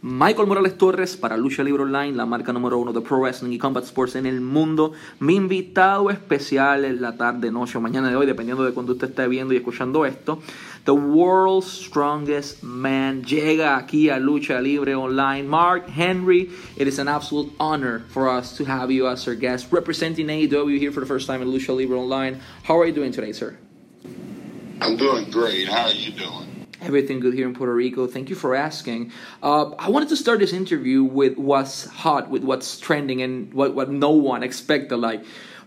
Michael Morales Torres para Lucha Libre Online, la marca número uno de Pro Wrestling y Combat Sports en el mundo. Mi invitado especial en la tarde, noche o mañana de hoy, dependiendo de cuando usted esté viendo y escuchando esto. The World's Strongest Man llega aquí a Lucha Libre Online. Mark Henry, it is an absolute honor for us to have you as our guest representing AEW here for the first time in Lucha Libre Online. How are you doing today, sir? I'm doing great. How are you doing? Everything good here in Puerto Rico. Thank you for asking. Uh, I wanted to start this interview with what's hot, with what's trending, and what, what no one expected. Like,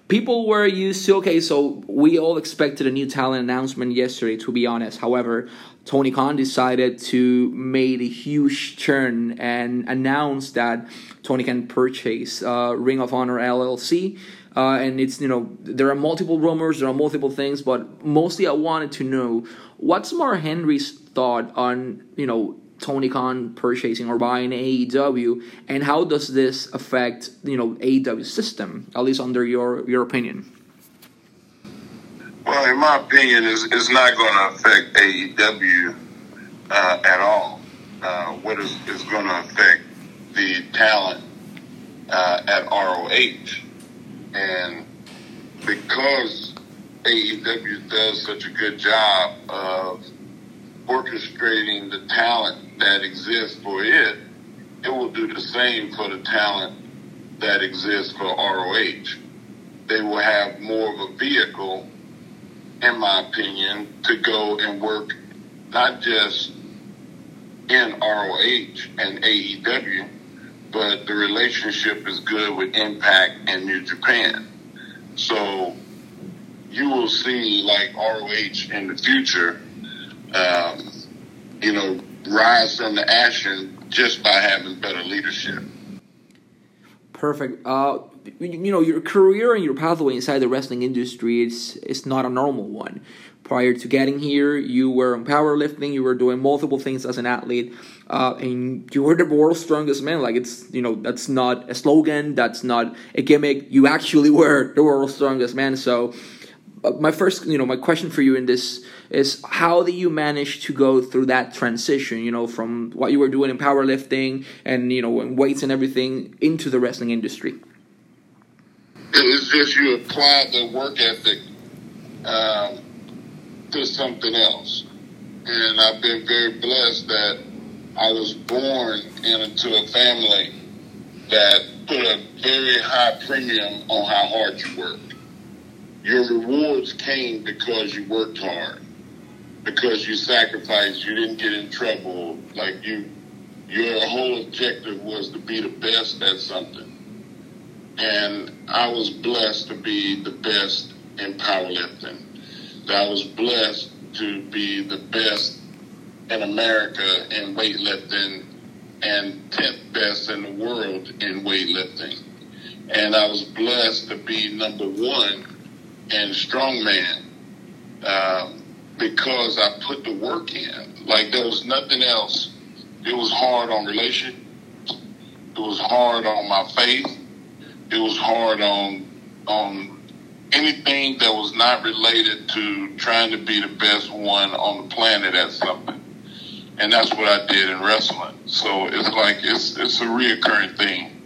people were used to, okay, so we all expected a new talent announcement yesterday, to be honest. However, Tony Khan decided to make a huge turn and announce that Tony Khan purchase uh, Ring of Honor LLC. Uh, and it's you know there are multiple rumors, there are multiple things, but mostly I wanted to know what's Mark Henry's thought on you know Tony Khan purchasing or buying AEW, and how does this affect you know AEW system, at least under your your opinion? Well, in my opinion, it's, it's not going to affect AEW uh, at all. Uh, what is, is going to affect the talent uh, at ROH and because AEW does such a good job of orchestrating the talent that exists for it, it will do the same for the talent that exists for ROH. They will have more of a vehicle, in my opinion, to go and work not just in ROH and AEW, but the relationship is good with Impact and New Japan. So you will see like ROH in the future, um, you know, rise from the ashes just by having better leadership. Perfect. Uh, you know, your career and your pathway inside the wrestling industry is is not a normal one prior to getting here, you were in powerlifting, you were doing multiple things as an athlete, uh, and you were the world's strongest man. Like it's you know that's not a slogan, that's not a gimmick. You actually were the world's strongest man. So. My first, you know, my question for you in this is how did you manage to go through that transition, you know, from what you were doing in powerlifting and you know, and weights and everything into the wrestling industry? It was just you apply the work ethic um, to something else. And I've been very blessed that I was born into a family that put a very high premium on how hard you work. Your rewards came because you worked hard, because you sacrificed, you didn't get in trouble, like you your whole objective was to be the best at something. And I was blessed to be the best in powerlifting. I was blessed to be the best in America in weightlifting and 10th best in the world in weightlifting. And I was blessed to be number one in strongman um, because I put the work in. Like there was nothing else. It was hard on relationships. It was hard on my faith. It was hard on on anything that was not related to trying to be the best one on the planet at something. And that's what I did in wrestling. So it's like it's it's a reoccurring thing.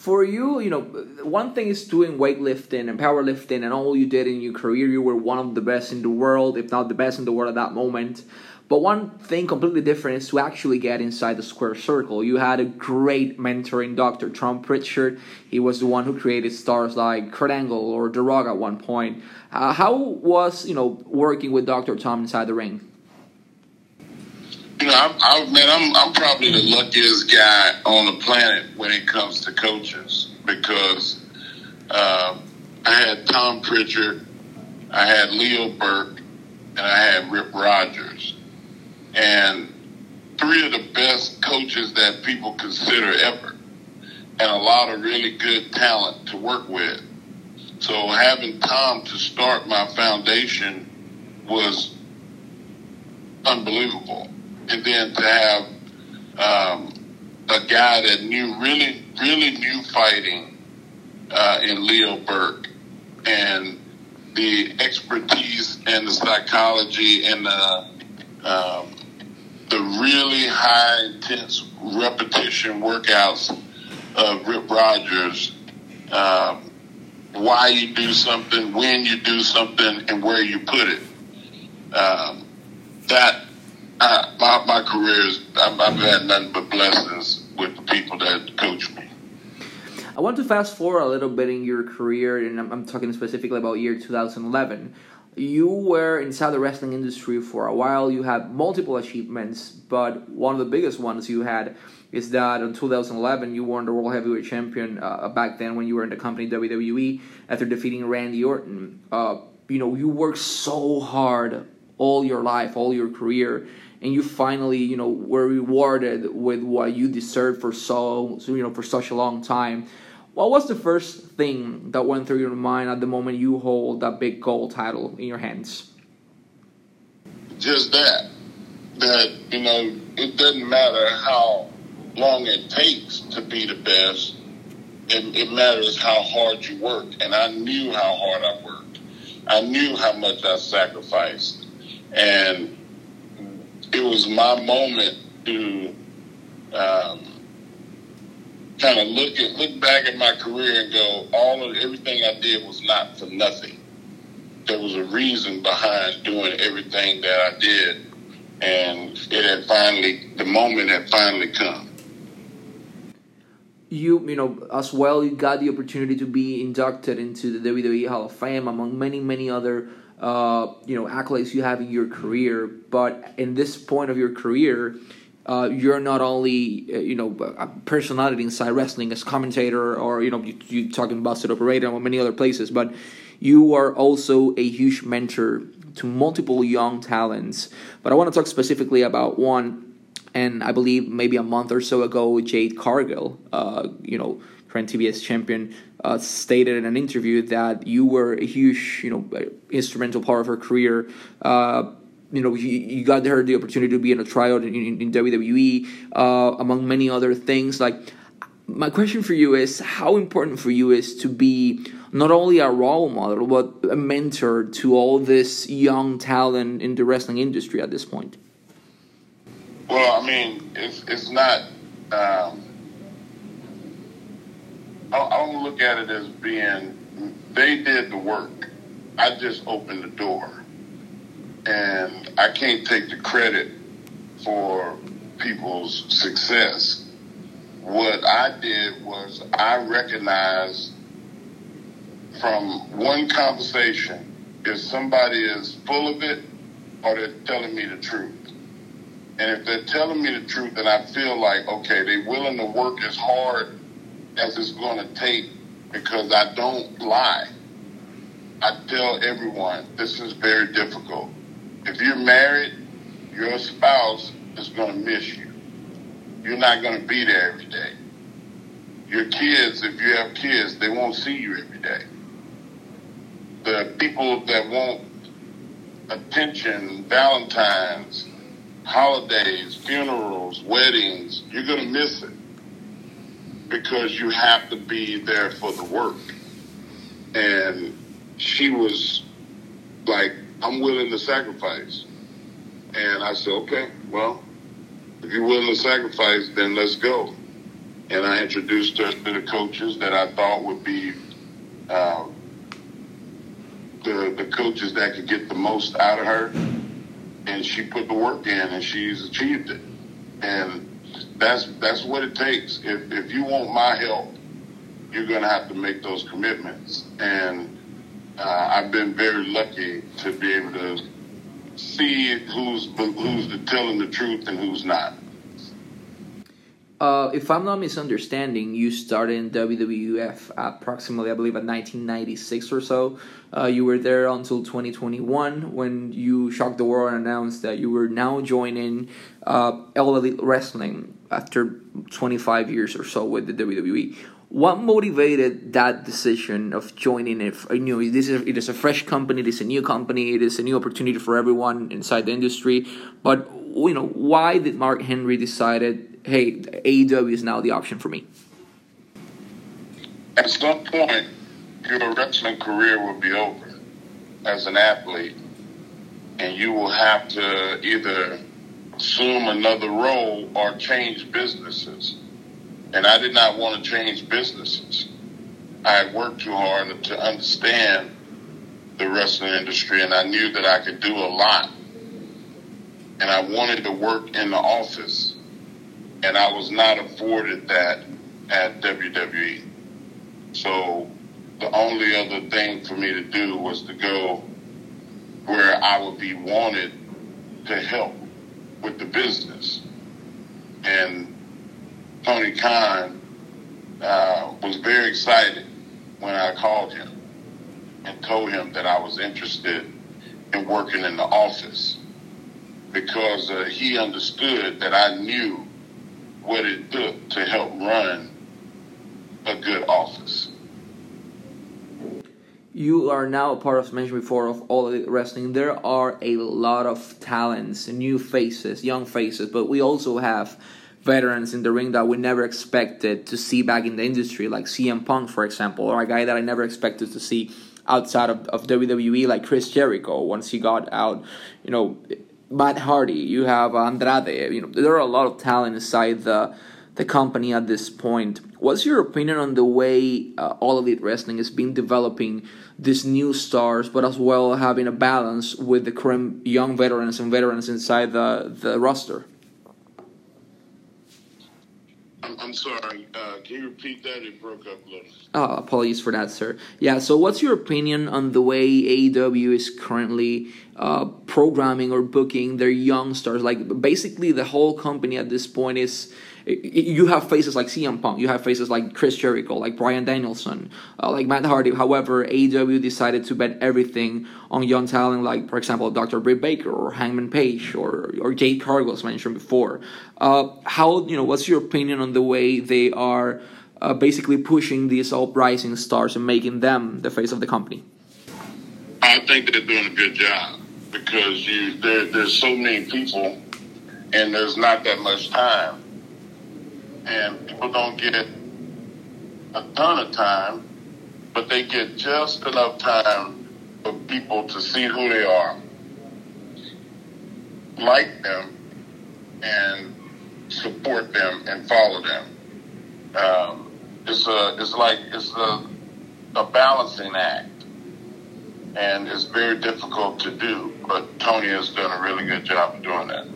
For you, you know, one thing is doing weightlifting and powerlifting and all you did in your career, you were one of the best in the world, if not the best in the world at that moment. But one thing completely different is to actually get inside the square circle. You had a great mentor in Dr. Tom Pritchard. He was the one who created stars like Kurt Angle or The Rock at one point. Uh, how was you know working with Dr. Tom inside the ring? You know, I, I, man, I'm I'm probably the luckiest guy on the planet when it comes to coaches because uh, I had Tom Pritchard, I had Leo Burke, and I had Rip Rogers and three of the best coaches that people consider ever, and a lot of really good talent to work with. So having Tom to start my foundation was unbelievable, and then to have um, a guy that knew really, really knew fighting uh, in Leo Burke, and the expertise and the psychology and the um, the really high intense repetition workouts of Rip Rogers, um, why you do something, when you do something, and where you put it. Um, that my my career is I've, I've had nothing but blessings with the people that coach me. I want to fast forward a little bit in your career, and I'm, I'm talking specifically about year 2011 you were inside the wrestling industry for a while. You had multiple achievements, but one of the biggest ones you had is that in 2011 you won the World Heavyweight Champion uh, back then when you were in the company WWE after defeating Randy Orton. Uh, you know, you worked so hard all your life, all your career, and you finally, you know, were rewarded with what you deserved for so, you know, for such a long time. What was the first thing that went through your mind at the moment you hold that big gold title in your hands? Just that. That, you know, it doesn't matter how long it takes to be the best. It, it matters how hard you work. And I knew how hard I worked. I knew how much I sacrificed. And it was my moment to um, kind of look at look back at my career and go, all of everything I did was not for nothing. There was a reason behind doing everything that I did, and it had finally the moment had finally come. You, you know, as well, you got the opportunity to be inducted into the WWE Hall of Fame, among many, many other, uh, you know, accolades you have in your career. But in this point of your career, uh, you're not only uh, you know a personality inside wrestling as commentator or you know you, you talking about Busted Open Radio or many other places, but you are also a huge mentor to multiple young talents. But I want to talk specifically about one, and I believe maybe a month or so ago, Jade Cargill, uh, you know, current TBS champion, uh, stated in an interview that you were a huge, you know, instrumental part of her career. Uh, you know, you, you got her the opportunity to be in a tryout in, in, in WWE, uh, among many other things. Like, my question for you is how important for you is to be not only a role model but a mentor to all this young talent in the wrestling industry at this point well i mean it's, it's not um, I, don't look at it as being they did the work i just opened the door and I can't take the credit for people's success. What I did was I recognized from one conversation if somebody is full of it or they're telling me the truth. And if they're telling me the truth, then I feel like, okay, they're willing to work as hard as it's going to take because I don't lie. I tell everyone this is very difficult. If you're married, your spouse is going to miss you. You're not going to be there every day. Your kids, if you have kids, they won't see you every day. The people that want attention, Valentine's, holidays, funerals, weddings, you're going to miss it because you have to be there for the work. And she was like I'm willing to sacrifice. And I said, okay, well, if you're willing to sacrifice, then let's go. And I introduced her to the coaches that I thought would be uh, the the coaches that could get the most out of her. And she put the work in, and she's achieved it. And that's that's what it takes. If if you want my help, you're going to have to make those commitments. And uh, I've been very lucky to be able to see who's who's telling the truth and who's not. Uh, if I'm not misunderstanding, you started in WWF approximately, I believe, at 1996 or so. Uh, you were there until 2021 when you shocked the world and announced that you were now joining uh, Elite Wrestling after 25 years or so with the WWE what motivated that decision of joining it? You know this is it is a fresh company it is a new company it is a new opportunity for everyone inside the industry. But you know why did mark henry decided hey aew is now the option for me at some point your wrestling career will be over as an athlete and you will have to either assume another role or change businesses. And I did not want to change businesses. I had worked too hard to understand the wrestling industry, and I knew that I could do a lot. And I wanted to work in the office, and I was not afforded that at WWE. So the only other thing for me to do was to go where I would be wanted to help with the business. And Tony Khan uh, was very excited when I called him and told him that I was interested in working in the office because uh, he understood that I knew what it took to help run a good office. You are now a part of mentioned before of all elite wrestling. There are a lot of talents, new faces, young faces, but we also have veterans in the ring that we never expected to see back in the industry, like CM Punk, for example, or a guy that I never expected to see outside of, of WWE, like Chris Jericho, once he got out. You know, Matt Hardy, you have Andrade. You know, there are a lot of talent inside the the company at this point. What's your opinion on the way uh, All Elite Wrestling has been developing these new stars, but as well having a balance with the current young veterans and veterans inside the, the roster? I'm sorry. Uh, can you repeat that? It broke up a little. Oh, apologies for that, sir. Yeah. So, what's your opinion on the way AEW is currently uh, programming or booking their young stars? Like, basically, the whole company at this point is you have faces like CM Punk, you have faces like Chris Jericho, like Bryan Danielson, uh, like Matt Hardy. However, AEW decided to bet everything on young talent, like for example Dr. Britt Baker or Hangman Page or or Jade Cargill, as mentioned before. Uh, how you know? What's your opinion on the way they are uh, basically pushing these uprising stars and making them the face of the company? I think they're doing a good job because you there, there's so many people and there's not that much time and people don't get a ton of time, but they get just enough time for people to see who they are, like them, and support them and follow them. Um, it's a, it's like it's a, a balancing act, and it's very difficult to do. But Tony has done a really good job of doing that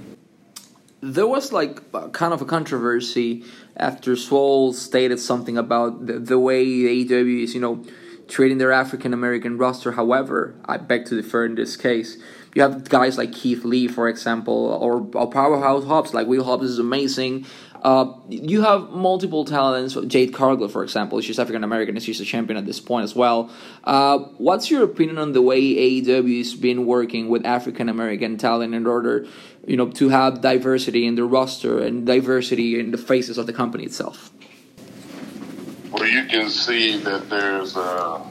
there was like kind of a controversy after Swole stated something about the, the way AEW is, you know, treating their African American roster. However, I beg to differ in this case. You have guys like Keith Lee, for example, or, or Powerhouse Hobbs. Like Will Hobbs is amazing. Uh, you have multiple talents. Jade Cargill, for example, she's African American and she's a champion at this point as well. Uh, what's your opinion on the way AEW has been working with African American talent in order, you know, to have diversity in the roster and diversity in the faces of the company itself? Well, you can see that there's a,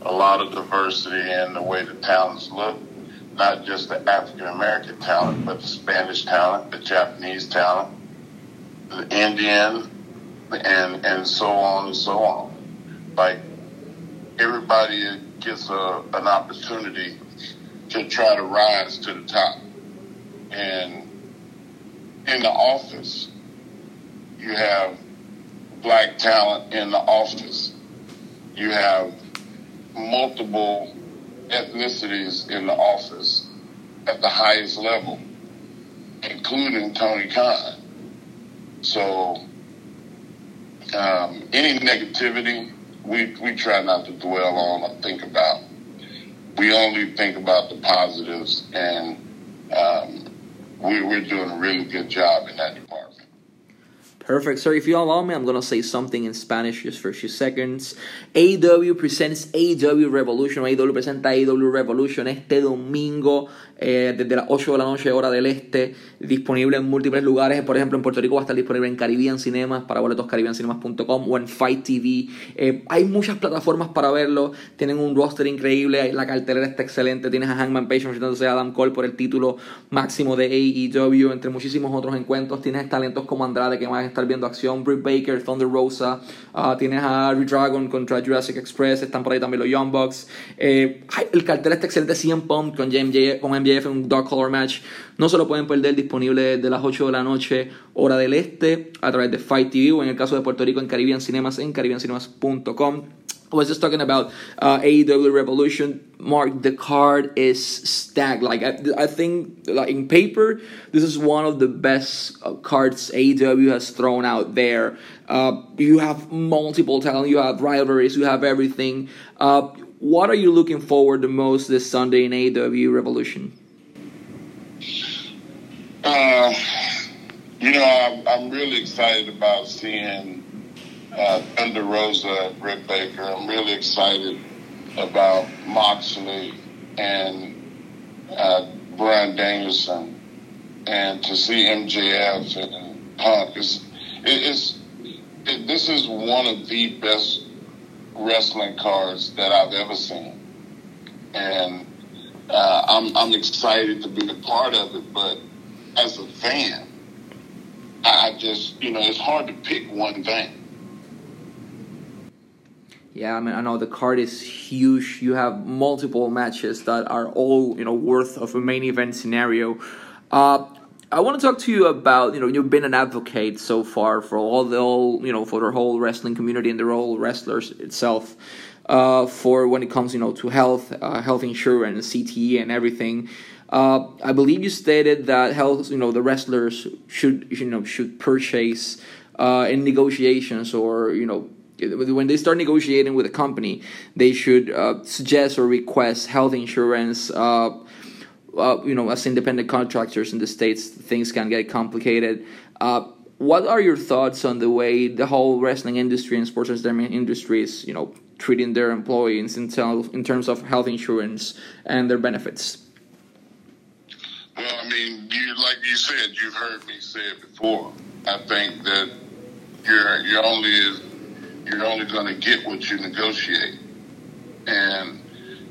a lot of diversity in the way the talents look. Not just the African American talent, but the Spanish talent, the Japanese talent Uh, the Indian, and and so on and so on. Like everybody gets a, an opportunity to try to rise to the top. And in the office, you have black talent in the office. You have multiple ethnicities in the office at the highest level, including Tony Khan. So um, any negativity, we we try not to dwell on or think about. We only think about the positives, and um, we, we're doing a really good job in that department. Perfect. So if you allow me, I'm gonna say something in Spanish just for a few seconds. AW presents AW Revolution. AW presenta AW Revolution este domingo eh, desde las 8 de la noche, hora del este. Disponible en múltiples lugares. Por ejemplo, en Puerto Rico va a estar disponible en Caribbean Cinemas, para boletos caribbeancinemas.com o en Fight TV. Eh, hay muchas plataformas para verlo. Tienen un roster increíble. La cartelera está excelente. Tienes a Hangman Page enfrentándose a Adam Cole por el título máximo de AEW, entre muchísimos otros encuentros. Tienes talentos como Andrade que van estar viendo acción. Britt Baker, Thunder Rosa, uh, tienes a Dragon contra Jurassic Express, están por ahí también los Young Bucks. Eh, el cartel está excelente, CM Punk con, MJF, con MJF en un Dog Collar Match. No se lo pueden perder, disponible las 8 de la noche, hora del este, a través de Fight TV o en el caso de Puerto Rico en Caribbean Cinemas, en caribbeancinemas.com. I was just talking about uh, AEW Revolution. Mark, the card is stacked. Like I, I think, like in paper, this is one of the best uh, cards AEW has thrown out there. Uh, you have multiple talent, you have rivalries, you have everything. Uh, what are you looking forward the most this Sunday in AW Revolution? Uh, you know, I'm, I'm really excited about seeing uh, Thunder Rosa, Britt Baker. I'm really excited about Moxley and uh, Bryan Danielson, and to see MJF and Punk is it's it, this is one of the best wrestling cards that I've ever seen, and uh, I'm I'm excited to be a part of it. But as a fan, I just you know it's hard to pick one thing. Yeah, I mean, I know the card is huge. You have multiple matches that are all you know worth of a main event scenario. Uh, I want to talk to you about you know you've been an advocate so far for all the all you know for the whole wrestling community and the whole wrestlers itself. Uh, for when it comes you know to health, uh, health insurance, CTE, and everything. Uh, I believe you stated that health, you know, the wrestlers should you know should purchase uh, in negotiations or you know when they start negotiating with a company, they should uh, suggest or request health insurance. Uh, uh, you know, as independent contractors in the states, things can get complicated. Uh, what are your thoughts on the way the whole wrestling industry and sports entertainment industry is, you know, treating their employees in, in terms of health insurance and their benefits? Well, I mean, you like you said, you've heard me say it before. I think that you're you're only you're only going to get what you negotiate. And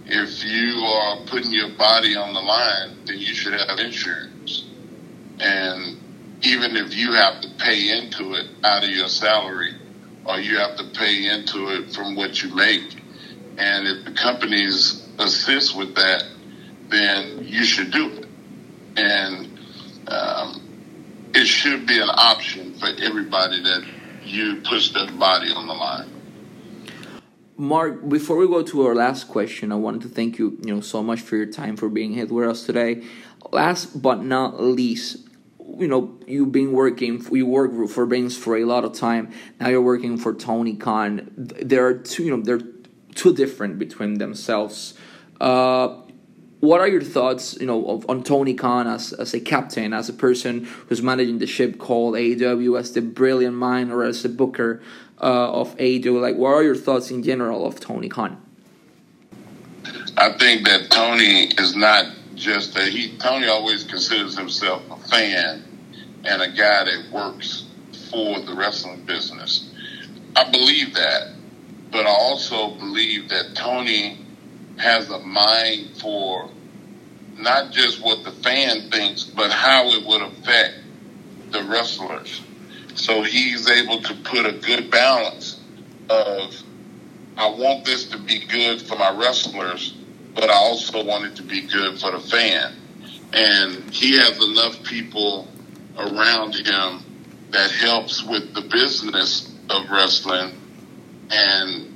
if you are putting your body on the line, then you should have insurance. And even if you have to pay into it out of your salary, or you have to pay into it from what you make, and if the companies assist with that, then you should do it. And um, it should be an option for everybody that you push that body on the line. Mark, before we go to our last question, I wanted to thank you, you know, so much for your time for being here with us today. Last but not least, you know, you've been working, you work for Vince for a lot of time. Now you're working for Tony Khan. There are two, you know, they're two different between themselves. Uh, what are your thoughts, you know, of, on Tony Khan as, as a captain, as a person who's managing the ship called AEW, as the brilliant mind, or as the booker uh, of AEW? Like, what are your thoughts in general of Tony Khan? I think that Tony is not just a he. Tony always considers himself a fan and a guy that works for the wrestling business. I believe that, but I also believe that Tony has a mind for not just what the fan thinks, but how it would affect the wrestlers. So he's able to put a good balance of I want this to be good for my wrestlers, but I also want it to be good for the fan. And he has enough people around him that helps with the business of wrestling and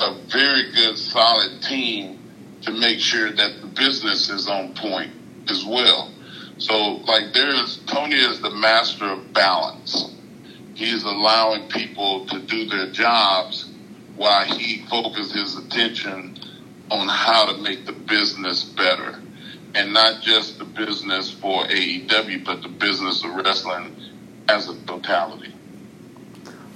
a very good, solid team to make sure that the business is on point as well. So, like, there's Tony is the master of balance. He's allowing people to do their jobs while he focuses his attention on how to make the business better. And not just the business for AEW, but the business of wrestling as a totality.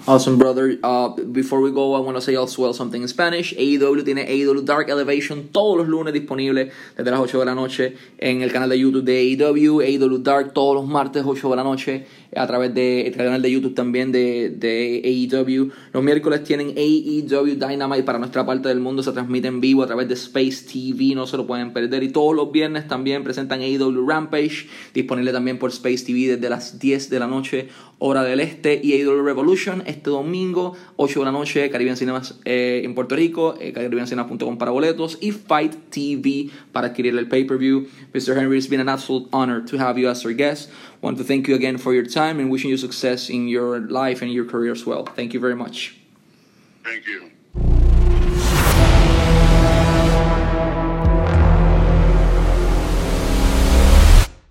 Awesome, brother. Uh, before we go, I want to say as well something in Spanish. AEW tiene AEW Dark Elevation todos los lunes disponible desde las 8 de la noche en el canal de YouTube de AEW. AEW Dark todos los martes 8 de la noche a través del canal de YouTube también de, de AEW. Los miércoles tienen AEW Dynamite para nuestra parte del mundo. Se transmite en vivo a través de Space TV. No se lo pueden perder. Y todos los viernes también presentan AEW Rampage. Disponible también por Space TV desde las 10 de la noche hora del este, y AEW Revolution este domingo, 8 de la noche, Caribbean Cinemas eh, en Puerto Rico, eh, caribbeancinemas.com para boletos, y Fight TV para adquirir el pay-per-view. Mr. Henry, it's been an absolute honor to have you as our guest. Want to thank you again for your time and wishing you success in your life and your career as well. Thank you very much. Thank you.